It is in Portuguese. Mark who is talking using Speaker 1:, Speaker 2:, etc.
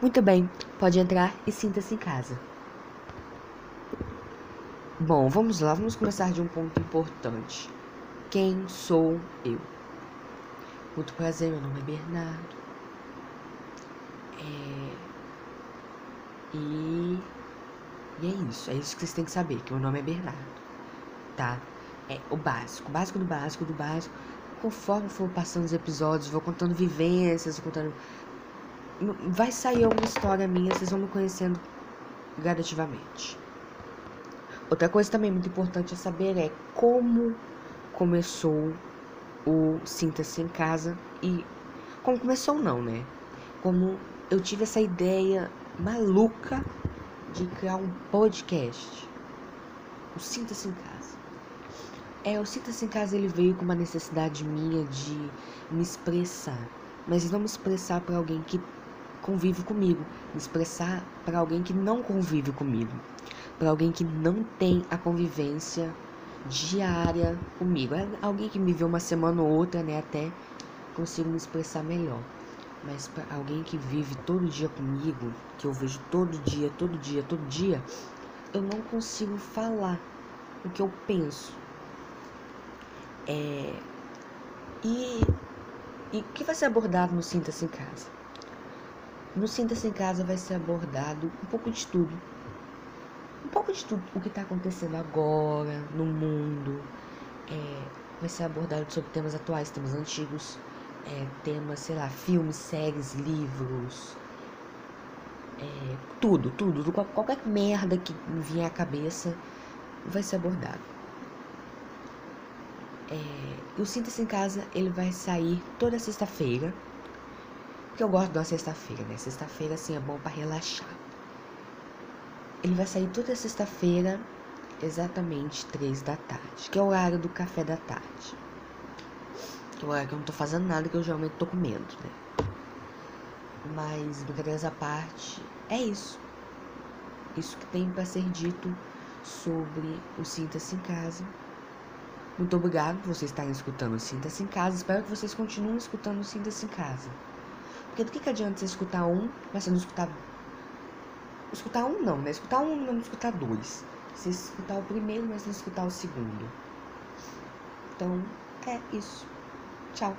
Speaker 1: Muito bem, pode entrar e sinta-se em casa. Bom, vamos lá, vamos começar de um ponto importante. Quem sou eu? Muito prazer, meu nome é Bernardo. É... E... e é isso, é isso que vocês têm que saber, que meu nome é Bernardo, tá? É o básico, o básico do básico do básico. Conforme for passando os episódios, vou contando vivências, contando vai sair alguma história minha, vocês vão me conhecendo gradativamente. Outra coisa também muito importante a saber é como começou o Sinta-se em Casa e como começou não, né? Como eu tive essa ideia maluca de criar um podcast. O Sinta-se em Casa. É, o Sinta-se em Casa ele veio com uma necessidade minha de me expressar, mas não me expressar para alguém que convive comigo, me expressar para alguém que não convive comigo, para alguém que não tem a convivência diária comigo. É alguém que me vê uma semana ou outra, né, até consigo me expressar melhor. Mas para alguém que vive todo dia comigo, que eu vejo todo dia, todo dia, todo dia, eu não consigo falar o que eu penso. É... E, o que vai ser abordado no Sinta-se em Casa? No Sinta-se em Casa vai ser abordado um pouco de tudo. Um pouco de tudo o que está acontecendo agora no mundo. É, vai ser abordado sobre temas atuais, temas antigos, é, temas, sei lá, filmes, séries, livros. É, tudo, tudo, qualquer merda que vier à cabeça vai ser abordado. É, o Sinta-se em Casa ele vai sair toda sexta-feira porque eu gosto da sexta-feira, né? Sexta-feira, assim, é bom para relaxar. Ele vai sair toda sexta-feira, exatamente três da tarde, que é o horário do café da tarde. Que é o horário que eu não tô fazendo nada, que eu geralmente tô comendo, né? Mas, brincadeiras à parte, é isso. Isso que tem para ser dito sobre o Sinta-se em Casa. Muito obrigado por vocês estarem escutando Sinta-se em Casa. Espero que vocês continuem escutando Sinta-se em Casa. Porque do que, que adianta você escutar um, mas você não escutar. Escutar um não, né? Escutar um, mas não escutar dois. Você escutar o primeiro, mas não escutar o segundo. Então, é isso. Tchau.